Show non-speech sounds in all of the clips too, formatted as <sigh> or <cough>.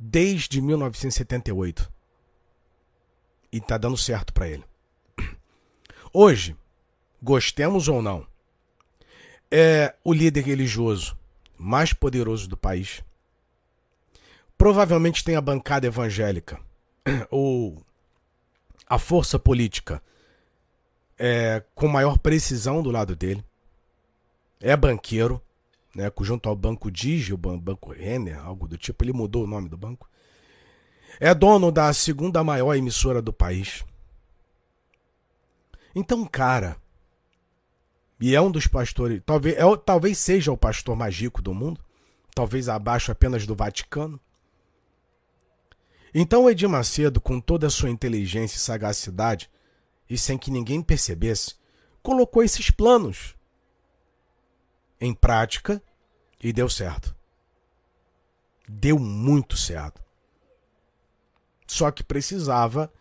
desde 1978. E tá dando certo para ele. Hoje, gostemos ou não, é o líder religioso mais poderoso do país. Provavelmente tem a bancada evangélica <clears throat> ou a força política é, com maior precisão do lado dele. É banqueiro, né, junto ao Banco Digi, o Banco Renner, algo do tipo, ele mudou o nome do banco. É dono da segunda maior emissora do país. Então, cara, e é um dos pastores, talvez, é, talvez seja o pastor mais rico do mundo, talvez abaixo apenas do Vaticano. Então Edir Macedo, com toda a sua inteligência e sagacidade, e sem que ninguém percebesse, colocou esses planos em prática e deu certo. Deu muito certo. Só que precisava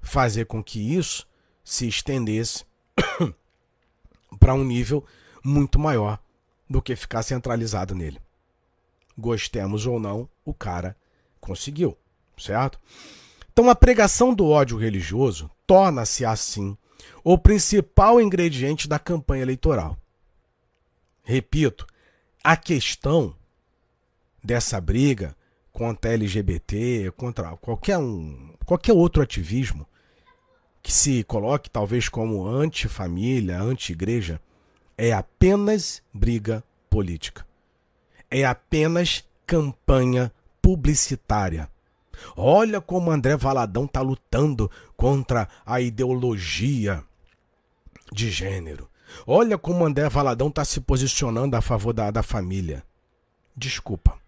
fazer com que isso se estendesse <coughs> para um nível muito maior do que ficar centralizado nele. Gostemos ou não, o cara conseguiu, certo? Então a pregação do ódio religioso torna-se assim o principal ingrediente da campanha eleitoral. Repito, a questão dessa briga contra LGBT, contra qualquer um, qualquer outro ativismo que se coloque talvez como anti-família, anti-igreja, é apenas briga política. É apenas campanha publicitária. Olha como André Valadão está lutando contra a ideologia de gênero. Olha como André Valadão está se posicionando a favor da, da família. Desculpa.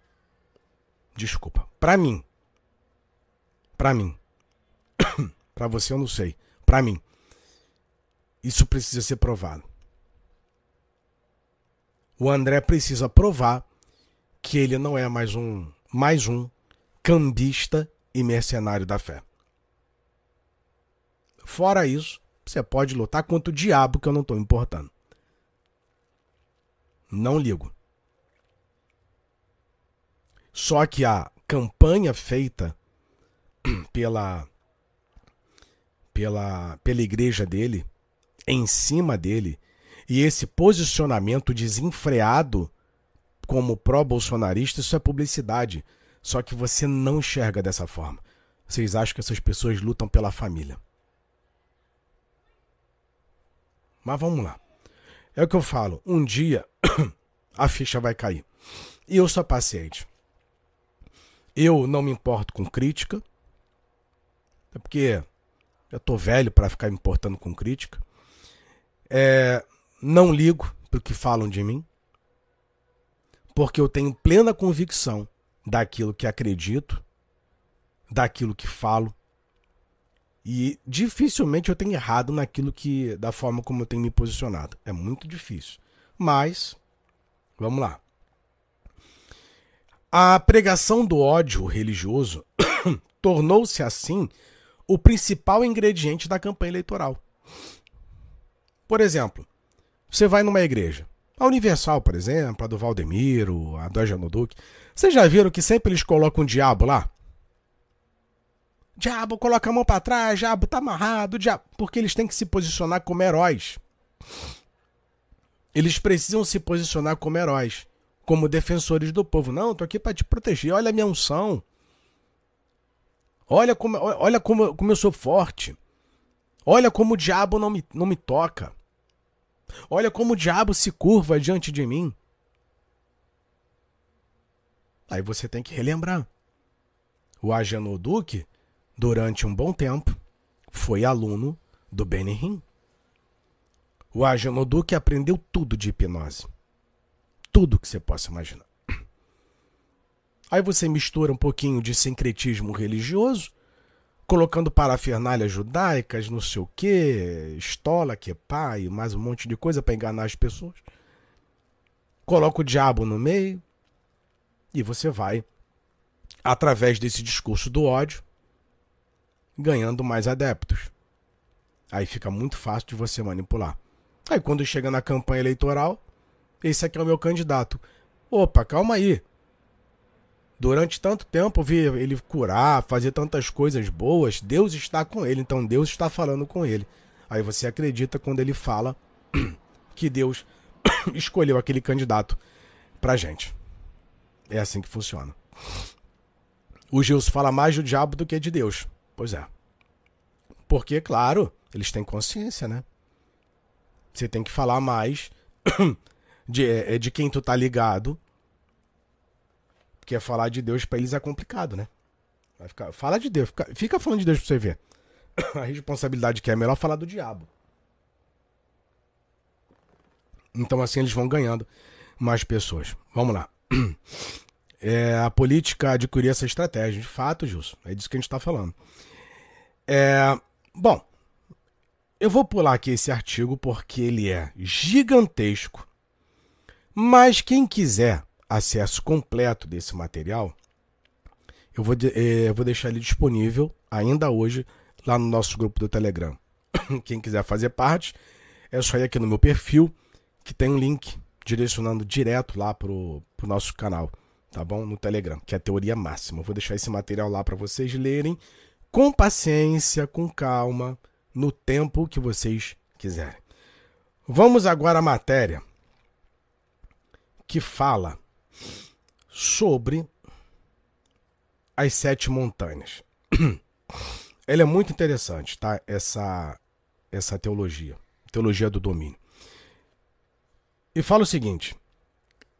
Desculpa. Para mim. Para mim. <coughs> Para você eu não sei. Para mim. Isso precisa ser provado. O André precisa provar que ele não é mais um mais um cambista e mercenário da fé. Fora isso, você pode lutar contra o diabo que eu não estou importando. Não ligo. Só que a campanha feita <clears throat> pela pela, pela igreja dele, em cima dele, e esse posicionamento desenfreado como pró-bolsonarista, isso é publicidade. Só que você não enxerga dessa forma. Vocês acham que essas pessoas lutam pela família. Mas vamos lá. É o que eu falo. Um dia <coughs> a ficha vai cair. E eu sou paciente. Eu não me importo com crítica. É porque eu tô velho para ficar me importando com crítica. É, não ligo pro que falam de mim. Porque eu tenho plena convicção daquilo que acredito, daquilo que falo. E dificilmente eu tenho errado naquilo que da forma como eu tenho me posicionado. É muito difícil. Mas vamos lá. A pregação do ódio religioso <coughs> tornou-se assim o principal ingrediente da campanha eleitoral. Por exemplo, você vai numa igreja, a Universal, por exemplo, a do Valdemiro, a do Ajanoduque, vocês já viram que sempre eles colocam um diabo lá? Diabo coloca a mão para trás, diabo tá amarrado, diabo, porque eles têm que se posicionar como heróis. Eles precisam se posicionar como heróis, como defensores do povo. Não, tô aqui para te proteger. Olha a minha unção. Olha como, olha como, como eu sou forte. Olha como o diabo não me, não me toca. Olha como o diabo se curva diante de mim. Aí você tem que relembrar. O Agenor Duque, durante um bom tempo, foi aluno do Benihim. O Agenor Duque aprendeu tudo de hipnose. Tudo que você possa imaginar. <clears throat> Aí você mistura um pouquinho de sincretismo religioso, colocando parafernálias judaicas, não sei o que, estola, que pai, mais um monte de coisa para enganar as pessoas. Coloca o diabo no meio e você vai, através desse discurso do ódio, ganhando mais adeptos. Aí fica muito fácil de você manipular. Aí quando chega na campanha eleitoral, esse aqui é o meu candidato. Opa, calma aí. Durante tanto tempo, vi ele curar, fazer tantas coisas boas. Deus está com ele, então Deus está falando com ele. Aí você acredita quando ele fala <clears throat> que Deus <clears throat> escolheu aquele candidato pra gente. É assim que funciona. O Gilson fala mais do diabo do que de Deus. Pois é. Porque, claro, eles têm consciência, né? Você tem que falar mais <clears throat> de, é, de quem tu tá ligado porque falar de Deus para eles é complicado, né? Vai ficar, fala de Deus, fica, fica falando de Deus pra você ver. <clears throat> A responsabilidade que é, é melhor falar do diabo. Então assim eles vão ganhando mais pessoas. Vamos lá. <clears throat> É, a política adquirir essa estratégia. De fato, Gilson. É disso que a gente está falando. É, bom, eu vou pular aqui esse artigo porque ele é gigantesco. Mas quem quiser acesso completo desse material, eu vou, é, eu vou deixar ele disponível ainda hoje lá no nosso grupo do Telegram. <coughs> Quem quiser fazer parte, é só ir aqui no meu perfil, que tem um link direcionando direto lá pro, pro nosso canal, tá bom? No Telegram, que é a teoria máxima. Eu vou deixar esse material lá para vocês lerem com paciência, com calma, no tempo que vocês quiserem. Vamos agora à matéria que fala sobre as sete montanhas. <clears throat> Ela é muito interessante, tá? Essa, essa teologia, teologia do domínio. E fala o seguinte: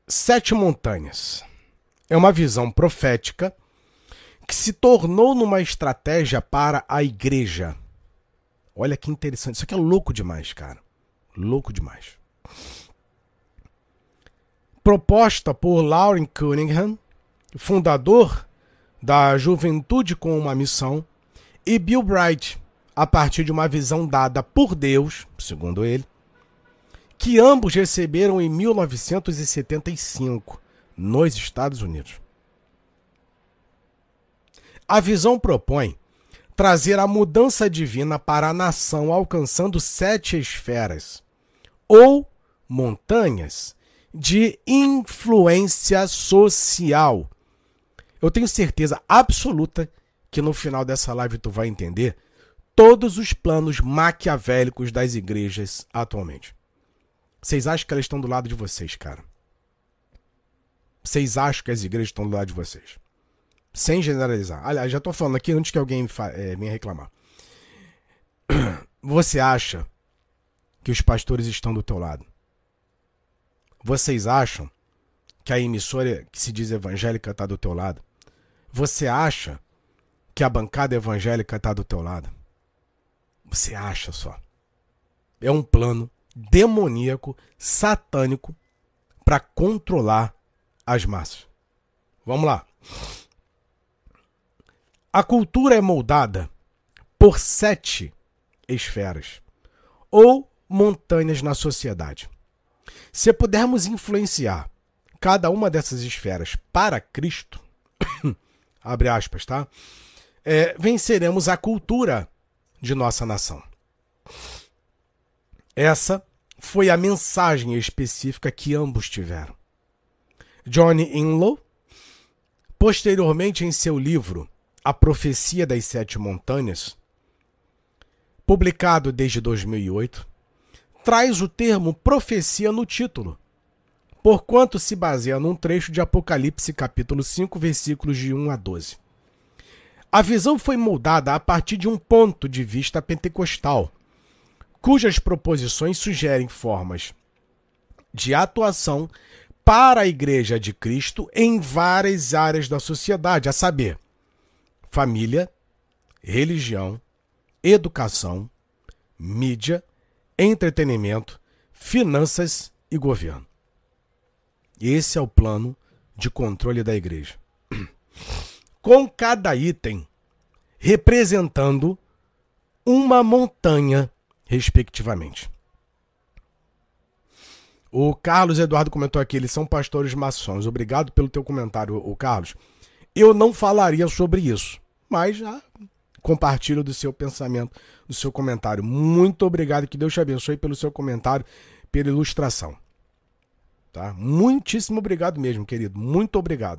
sete montanhas é uma visão profética que se tornou numa estratégia para a igreja. Olha que interessante. Isso aqui é louco demais, cara. Louco demais proposta por Lauren Cunningham, fundador da Juventude com uma Missão, e Bill Bright, a partir de uma visão dada por Deus, segundo ele, que ambos receberam em 1975 nos Estados Unidos. A visão propõe trazer a mudança divina para a nação alcançando sete esferas ou montanhas de influência social. Eu tenho certeza absoluta que no final dessa live tu vai entender todos os planos maquiavélicos das igrejas atualmente. Vocês acham que elas estão do lado de vocês, cara? Vocês acham que as igrejas estão do lado de vocês? Sem generalizar. Aliás, já estou falando aqui antes que alguém é, reclamar. <clears throat> Você acha que os pastores estão do teu lado? Vocês acham que a emissora que se diz evangélica está do teu lado? Você acha que a bancada evangélica está do teu lado? Você acha só. É um plano demoníaco, satânico, para controlar as massas. Vamos lá. A cultura é moldada por sete esferas ou montanhas na sociedade. Se pudermos influenciar cada uma dessas esferas para Cristo, <coughs> abre aspas, tá? É, venceremos a cultura de nossa nação. Essa foi a mensagem específica que ambos tiveram. Johnny Inlow, posteriormente em seu livro A Profecia das Sete Montanhas, publicado desde 2008, traz o termo profecia no título, porquanto se baseia num trecho de Apocalipse, capítulo 5, versículos de 1 a 12. A visão foi moldada a partir de um ponto de vista pentecostal, cujas proposições sugerem formas de atuação para a Igreja de Cristo em várias áreas da sociedade, a saber, família, religião, educação, mídia entretenimento, finanças e governo. Esse é o plano de controle da igreja. <clears throat> Com cada item representando uma montanha, respectivamente. O Carlos Eduardo comentou aqui, eles são pastores maçons. Obrigado pelo teu comentário, o Carlos. Eu não falaria sobre isso, mas já compartilho do seu pensamento, do seu comentário. Muito obrigado, que Deus te abençoe pelo seu comentário, pela ilustração. Tá? Muitíssimo obrigado mesmo, querido. Muito obrigado.